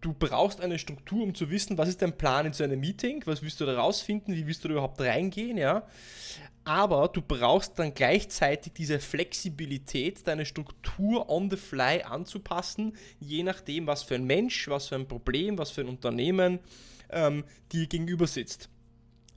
du brauchst eine Struktur, um zu wissen, was ist dein Plan in so einem Meeting, was willst du da rausfinden, wie willst du da überhaupt reingehen, ja. Aber du brauchst dann gleichzeitig diese Flexibilität, deine Struktur on the fly anzupassen, je nachdem, was für ein Mensch, was für ein Problem, was für ein Unternehmen ähm, dir gegenüber sitzt.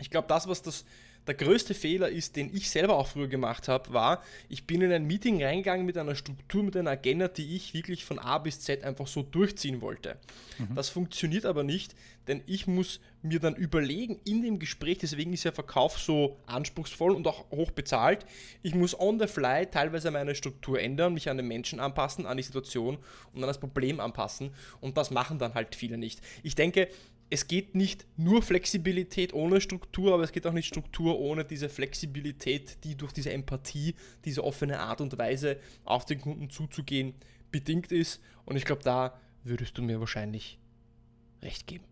Ich glaube, das, was das der größte Fehler ist, den ich selber auch früher gemacht habe, war, ich bin in ein Meeting reingegangen mit einer Struktur, mit einer Agenda, die ich wirklich von A bis Z einfach so durchziehen wollte. Mhm. Das funktioniert aber nicht, denn ich muss mir dann überlegen in dem Gespräch, deswegen ist ja Verkauf so anspruchsvoll und auch hoch bezahlt, ich muss on the fly teilweise meine Struktur ändern, mich an den Menschen anpassen, an die Situation und an das Problem anpassen und das machen dann halt viele nicht. Ich denke, es geht nicht nur Flexibilität ohne Struktur, aber es geht auch nicht Struktur ohne diese Flexibilität, die durch diese Empathie, diese offene Art und Weise auf den Kunden zuzugehen, bedingt ist. Und ich glaube, da würdest du mir wahrscheinlich recht geben.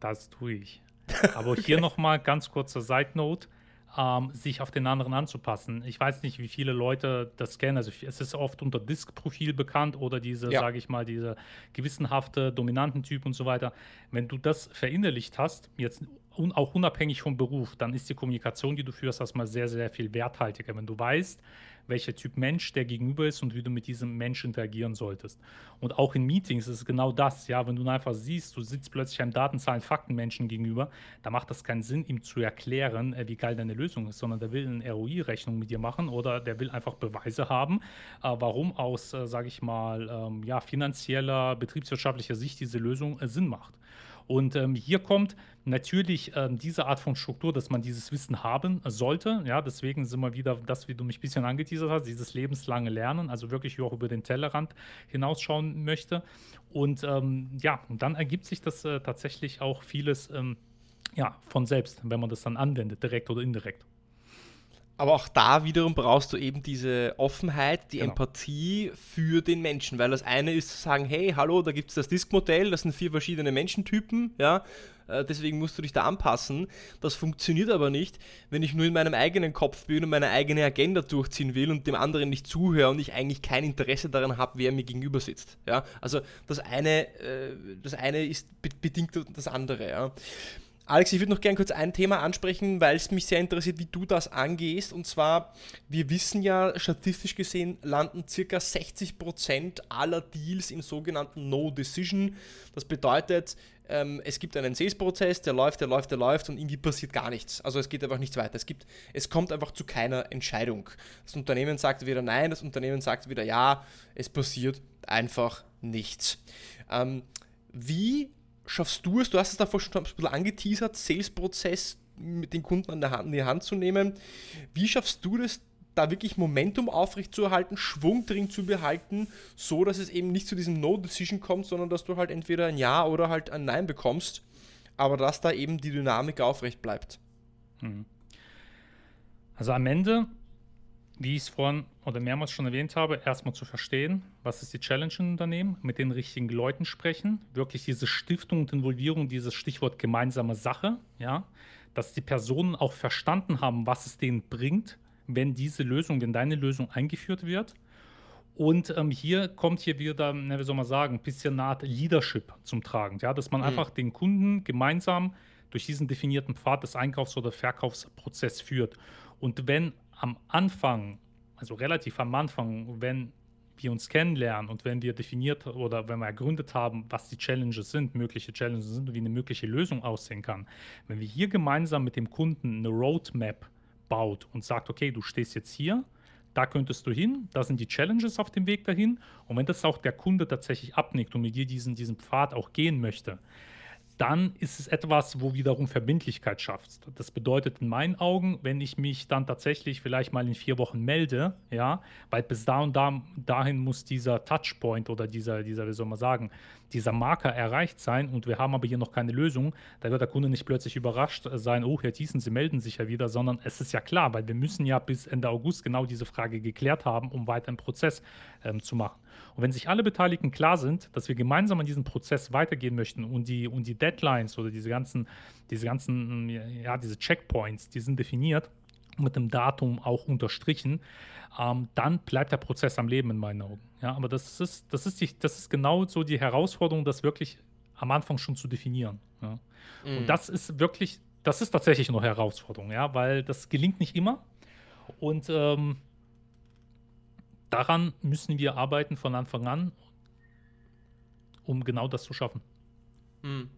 Das tue ich. Aber okay. hier nochmal ganz kurze Side Note ähm, sich auf den anderen anzupassen. Ich weiß nicht, wie viele Leute das kennen. Also es ist oft unter Disk-Profil bekannt oder diese, ja. sage ich mal, diese gewissenhafte, dominanten Typ und so weiter. Wenn du das verinnerlicht hast, jetzt un auch unabhängig vom Beruf, dann ist die Kommunikation, die du führst, erstmal sehr, sehr viel werthaltiger. Wenn du weißt, welcher Typ Mensch der gegenüber ist und wie du mit diesem Menschen interagieren solltest. Und auch in Meetings ist es genau das, ja, wenn du einfach siehst, du sitzt plötzlich einem Datenzahlen, Faktenmenschen gegenüber, da macht das keinen Sinn, ihm zu erklären, äh, wie geil deine Lösung ist, sondern der will eine ROI-Rechnung mit dir machen oder der will einfach Beweise haben, äh, warum aus, äh, sage ich mal, ähm, ja, finanzieller, betriebswirtschaftlicher Sicht diese Lösung Sinn macht. Und ähm, hier kommt natürlich ähm, diese Art von Struktur, dass man dieses Wissen haben sollte. Ja, deswegen sind wir wieder das, wie du mich ein bisschen angeteasert hast, dieses lebenslange Lernen, also wirklich auch über den Tellerrand hinausschauen möchte. Und ähm, ja, und dann ergibt sich das äh, tatsächlich auch vieles ähm, ja, von selbst, wenn man das dann anwendet, direkt oder indirekt. Aber auch da wiederum brauchst du eben diese Offenheit, die genau. Empathie für den Menschen, weil das eine ist zu sagen, hey, hallo, da gibt es das Disk-Modell, das sind vier verschiedene Menschentypen, ja, äh, deswegen musst du dich da anpassen. Das funktioniert aber nicht, wenn ich nur in meinem eigenen Kopf bin und meine eigene Agenda durchziehen will und dem anderen nicht zuhöre und ich eigentlich kein Interesse daran habe, wer mir gegenüber sitzt. Ja, also das eine, äh, das eine ist bedingt das andere. Ja. Alex, ich würde noch gerne kurz ein Thema ansprechen, weil es mich sehr interessiert, wie du das angehst. Und zwar, wir wissen ja, statistisch gesehen landen circa 60% aller Deals im sogenannten No Decision. Das bedeutet, ähm, es gibt einen Sales-Prozess, der läuft, der läuft, der läuft und irgendwie passiert gar nichts. Also es geht einfach nichts weiter. Es, gibt, es kommt einfach zu keiner Entscheidung. Das Unternehmen sagt wieder nein, das Unternehmen sagt wieder ja, es passiert einfach nichts. Ähm, wie schaffst du es, du hast es davor schon ein bisschen angeteasert, Sales-Prozess mit den Kunden an der Hand, in die Hand zu nehmen. Wie schaffst du das, da wirklich Momentum aufrechtzuerhalten, Schwung drin zu behalten, so dass es eben nicht zu diesem No-Decision kommt, sondern dass du halt entweder ein Ja oder halt ein Nein bekommst, aber dass da eben die Dynamik aufrecht bleibt. Hm. Also am Ende wie ich es vorhin oder mehrmals schon erwähnt habe, erstmal zu verstehen, was ist die Challenge im Unternehmen, mit den richtigen Leuten sprechen, wirklich diese Stiftung und Involvierung, dieses Stichwort gemeinsame Sache, ja, dass die Personen auch verstanden haben, was es denen bringt, wenn diese Lösung, wenn deine Lösung eingeführt wird. Und ähm, hier kommt hier wieder, na, wie soll man sagen, ein bisschen eine Art Leadership zum Tragen, ja, dass man mhm. einfach den Kunden gemeinsam durch diesen definierten Pfad des Einkaufs- oder Verkaufsprozesses führt. Und wenn am Anfang, also relativ am Anfang, wenn wir uns kennenlernen und wenn wir definiert oder wenn wir ergründet haben, was die Challenges sind, mögliche Challenges sind und wie eine mögliche Lösung aussehen kann, wenn wir hier gemeinsam mit dem Kunden eine Roadmap baut und sagt, okay, du stehst jetzt hier, da könntest du hin, da sind die Challenges auf dem Weg dahin. Und wenn das auch der Kunde tatsächlich abnickt und mit dir diesen, diesen Pfad auch gehen möchte, dann ist es etwas, wo wiederum Verbindlichkeit schafft. Das bedeutet in meinen Augen, wenn ich mich dann tatsächlich vielleicht mal in vier Wochen melde, ja, weil bis da und da, dahin muss dieser Touchpoint oder dieser, dieser, wie soll man sagen, dieser Marker erreicht sein und wir haben aber hier noch keine Lösung, da wird der Kunde nicht plötzlich überrascht sein, oh, Herr Thiessen, Sie melden sich ja wieder, sondern es ist ja klar, weil wir müssen ja bis Ende August genau diese Frage geklärt haben, um weiter einen Prozess ähm, zu machen. Und wenn sich alle Beteiligten klar sind, dass wir gemeinsam an diesem Prozess weitergehen möchten und die, und die Deadlines oder diese ganzen, diese ganzen, ja, diese Checkpoints, die sind definiert, mit dem Datum auch unterstrichen, ähm, dann bleibt der Prozess am Leben in meinen Augen. Ja, aber das ist, das ist, die, das ist genau so die Herausforderung, das wirklich am Anfang schon zu definieren. Ja. Mhm. Und das ist wirklich, das ist tatsächlich eine Herausforderung, ja, weil das gelingt nicht immer. Und ähm, daran müssen wir arbeiten von Anfang an, um genau das zu schaffen. Mhm.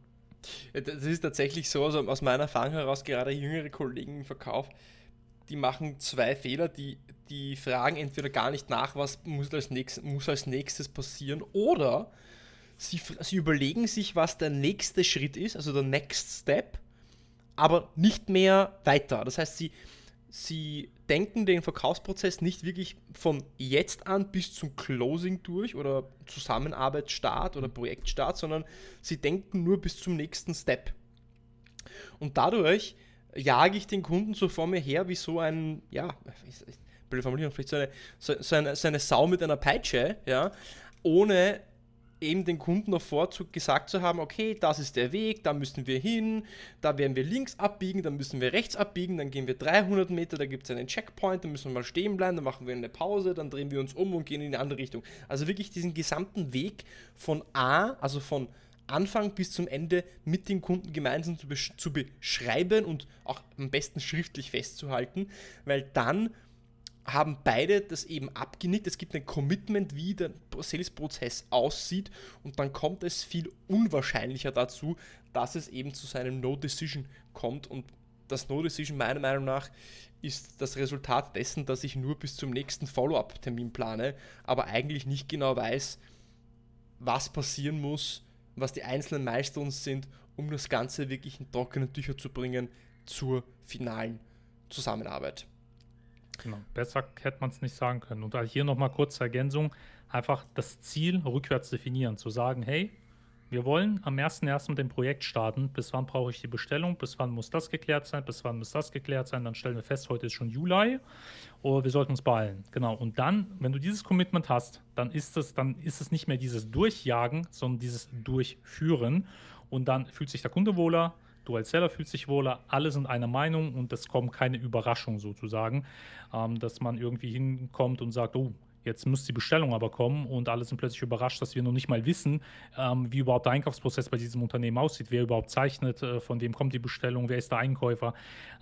Das ist tatsächlich so, also aus meiner Erfahrung heraus, gerade jüngere Kollegen im Verkauf, die machen zwei Fehler, die, die fragen entweder gar nicht nach, was muss als, nächstes, muss als nächstes passieren, oder sie, sie überlegen sich, was der nächste Schritt ist, also der Next Step, aber nicht mehr weiter. Das heißt, sie, sie denken den Verkaufsprozess nicht wirklich von jetzt an bis zum Closing durch oder Zusammenarbeitsstart oder Projektstart, sondern sie denken nur bis zum nächsten Step. Und dadurch jage ich den Kunden so vor mir her wie so ein, ja, blöde Formulierung, vielleicht so eine, so, so, eine, so eine Sau mit einer Peitsche, ja, ohne eben den Kunden noch Vorzug gesagt zu haben, okay, das ist der Weg, da müssen wir hin, da werden wir links abbiegen, dann müssen wir rechts abbiegen, dann gehen wir 300 Meter, da gibt es einen Checkpoint, dann müssen wir mal stehen bleiben, dann machen wir eine Pause, dann drehen wir uns um und gehen in die andere Richtung. Also wirklich diesen gesamten Weg von A, also von Anfang bis zum Ende mit dem Kunden gemeinsam zu, besch zu beschreiben und auch am besten schriftlich festzuhalten, weil dann haben beide das eben abgenickt. Es gibt ein Commitment, wie der Sales-Prozess aussieht und dann kommt es viel unwahrscheinlicher dazu, dass es eben zu seinem No-Decision kommt und das No-Decision meiner Meinung nach ist das Resultat dessen, dass ich nur bis zum nächsten Follow-up-Termin plane, aber eigentlich nicht genau weiß, was passieren muss, was die einzelnen Milestones sind, um das Ganze wirklich in trockene Tücher zu bringen zur finalen Zusammenarbeit. Genau, besser hätte man es nicht sagen können. Und hier nochmal kurz zur Ergänzung, einfach das Ziel rückwärts definieren, zu sagen, hey, wir wollen am 1.1. mit dem Projekt starten. Bis wann brauche ich die Bestellung? Bis wann muss das geklärt sein? Bis wann muss das geklärt sein? Dann stellen wir fest, heute ist schon Juli. Und wir sollten uns beeilen. Genau. Und dann, wenn du dieses Commitment hast, dann ist es, dann ist es nicht mehr dieses Durchjagen, sondern dieses Durchführen. Und dann fühlt sich der Kunde wohler, du als Seller fühlst dich wohler, alle sind einer Meinung und es kommt keine Überraschung sozusagen, ähm, dass man irgendwie hinkommt und sagt, oh, Jetzt muss die Bestellung aber kommen und alle sind plötzlich überrascht, dass wir noch nicht mal wissen, ähm, wie überhaupt der Einkaufsprozess bei diesem Unternehmen aussieht, wer überhaupt zeichnet, äh, von wem kommt die Bestellung, wer ist der Einkäufer.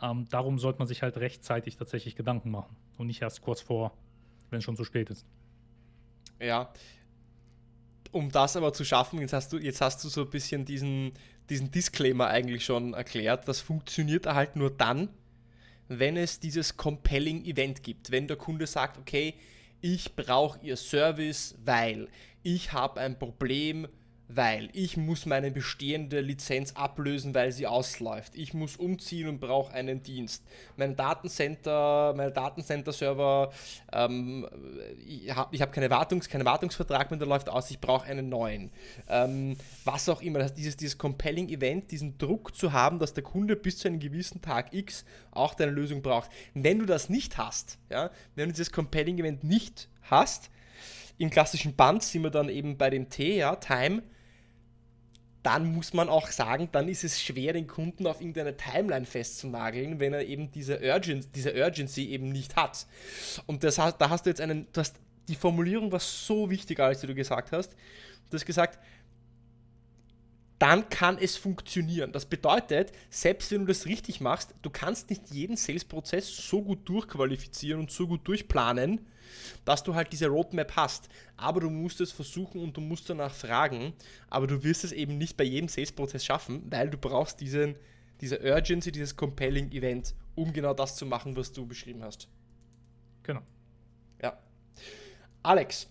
Ähm, darum sollte man sich halt rechtzeitig tatsächlich Gedanken machen und nicht erst kurz vor, wenn es schon zu spät ist. Ja, um das aber zu schaffen, jetzt hast du, jetzt hast du so ein bisschen diesen, diesen Disclaimer eigentlich schon erklärt. Das funktioniert halt nur dann, wenn es dieses Compelling Event gibt. Wenn der Kunde sagt, okay, ich brauche Ihr Service, weil ich habe ein Problem, weil ich muss meine bestehende Lizenz ablösen, weil sie ausläuft. Ich muss umziehen und brauche einen Dienst. Mein Datencenter, mein Datencenter-Server, ähm, ich habe hab keine Wartungs, keinen Wartungsvertrag mehr, der läuft aus, ich brauche einen neuen. Ähm, was auch immer, dieses, dieses Compelling Event, diesen Druck zu haben, dass der Kunde bis zu einem gewissen Tag X auch deine Lösung braucht. Wenn du das nicht hast, ja, wenn du dieses Compelling Event nicht hast, im klassischen Band sind wir dann eben bei dem T, ja, Time, dann muss man auch sagen, dann ist es schwer, den Kunden auf irgendeine Timeline festzunageln, wenn er eben diese, Urgen diese Urgency eben nicht hat. Und das, da hast du jetzt einen, du hast, die Formulierung war so wichtig, als du gesagt hast. Du hast gesagt, dann kann es funktionieren. Das bedeutet, selbst wenn du das richtig machst, du kannst nicht jeden Sales-Prozess so gut durchqualifizieren und so gut durchplanen, dass du halt diese Roadmap hast. Aber du musst es versuchen und du musst danach fragen. Aber du wirst es eben nicht bei jedem Sales-Prozess schaffen, weil du brauchst diesen, diese Urgency, dieses Compelling Event, um genau das zu machen, was du beschrieben hast. Genau. Ja. Alex,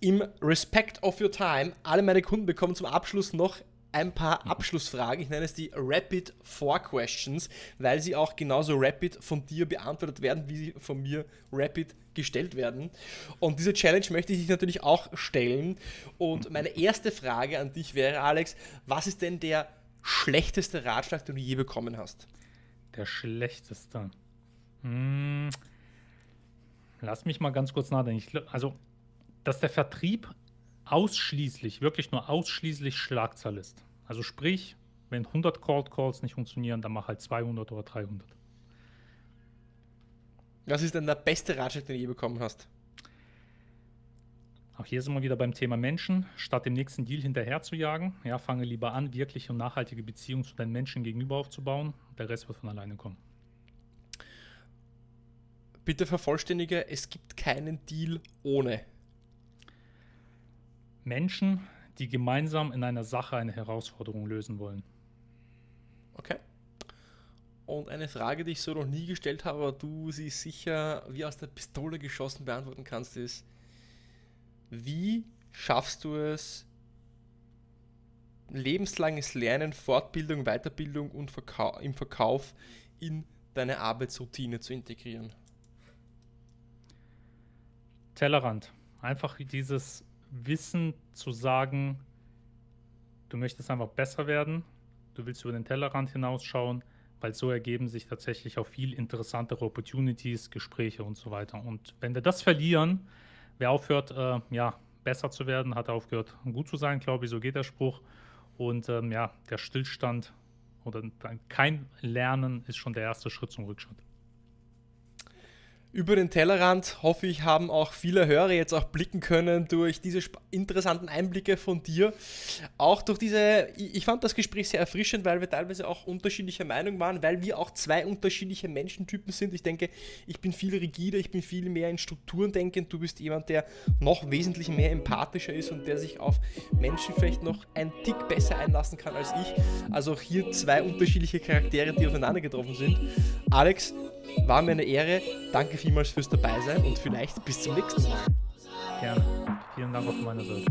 im Respect of Your Time, alle meine Kunden bekommen zum Abschluss noch ein paar Abschlussfragen. Ich nenne es die Rapid Four Questions, weil sie auch genauso rapid von dir beantwortet werden, wie sie von mir rapid gestellt werden. Und diese Challenge möchte ich dich natürlich auch stellen. Und meine erste Frage an dich wäre, Alex, was ist denn der schlechteste Ratschlag, den du je bekommen hast? Der schlechteste. Hm. Lass mich mal ganz kurz nachdenken. also dass der Vertrieb ausschließlich, wirklich nur ausschließlich Schlagzahl ist. Also sprich, wenn 100 Cold Calls nicht funktionieren, dann mach halt 200 oder 300. Was ist denn der beste Ratschlag, den du je bekommen hast? Auch hier sind wir wieder beim Thema Menschen. Statt dem nächsten Deal hinterher zu jagen, ja, fange lieber an, wirkliche und nachhaltige Beziehungen zu deinen Menschen gegenüber aufzubauen. Der Rest wird von alleine kommen. Bitte vervollständige, es gibt keinen Deal ohne. Menschen, die gemeinsam in einer Sache eine Herausforderung lösen wollen. Okay. Und eine Frage, die ich so noch nie gestellt habe, aber du sie sicher wie aus der Pistole geschossen beantworten kannst, ist, wie schaffst du es, lebenslanges Lernen, Fortbildung, Weiterbildung und Verkau im Verkauf in deine Arbeitsroutine zu integrieren? Tellerrand. Einfach dieses Wissen zu sagen, du möchtest einfach besser werden, du willst über den Tellerrand hinausschauen, weil so ergeben sich tatsächlich auch viel interessantere Opportunities, Gespräche und so weiter. Und wenn wir das verlieren, wer aufhört, äh, ja, besser zu werden, hat aufgehört, gut zu sein, glaube ich, so geht der Spruch. Und ähm, ja, der Stillstand oder kein Lernen ist schon der erste Schritt zum Rückschritt über den Tellerrand, hoffe ich, haben auch viele Hörer jetzt auch blicken können durch diese interessanten Einblicke von dir. Auch durch diese, ich fand das Gespräch sehr erfrischend, weil wir teilweise auch unterschiedlicher Meinung waren, weil wir auch zwei unterschiedliche Menschentypen sind. Ich denke, ich bin viel rigider, ich bin viel mehr in Strukturen denkend. Du bist jemand, der noch wesentlich mehr empathischer ist und der sich auf Menschen vielleicht noch ein Tick besser einlassen kann als ich. Also auch hier zwei unterschiedliche Charaktere, die aufeinander getroffen sind. Alex, war mir eine Ehre. Danke vielmals fürs Dabeisein und vielleicht bis zum nächsten Mal. Gerne. Vielen Dank auf meiner Seite.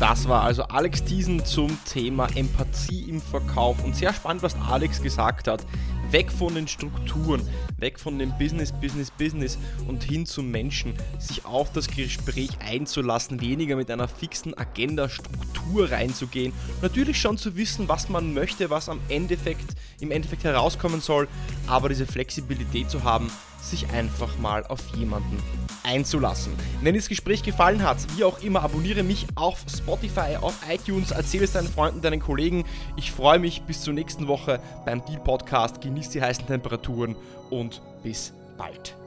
Das war also Alex Thiesen zum Thema Empathie im Verkauf. Und sehr spannend, was Alex gesagt hat. Weg von den Strukturen, weg von dem Business, Business, Business und hin zum Menschen. Sich auf das Gespräch einzulassen, weniger mit einer fixen Agenda, Struktur reinzugehen. Natürlich schon zu wissen, was man möchte, was am Endeffekt, im Endeffekt herauskommen soll, aber diese Flexibilität zu haben, sich einfach mal auf jemanden einzulassen. Wenn dir das Gespräch gefallen hat, wie auch immer, abonniere mich auf Spotify, auf iTunes, erzähle es deinen Freunden, deinen Kollegen. Ich freue mich bis zur nächsten Woche beim Deal Podcast. Genieß die heißen Temperaturen und bis bald.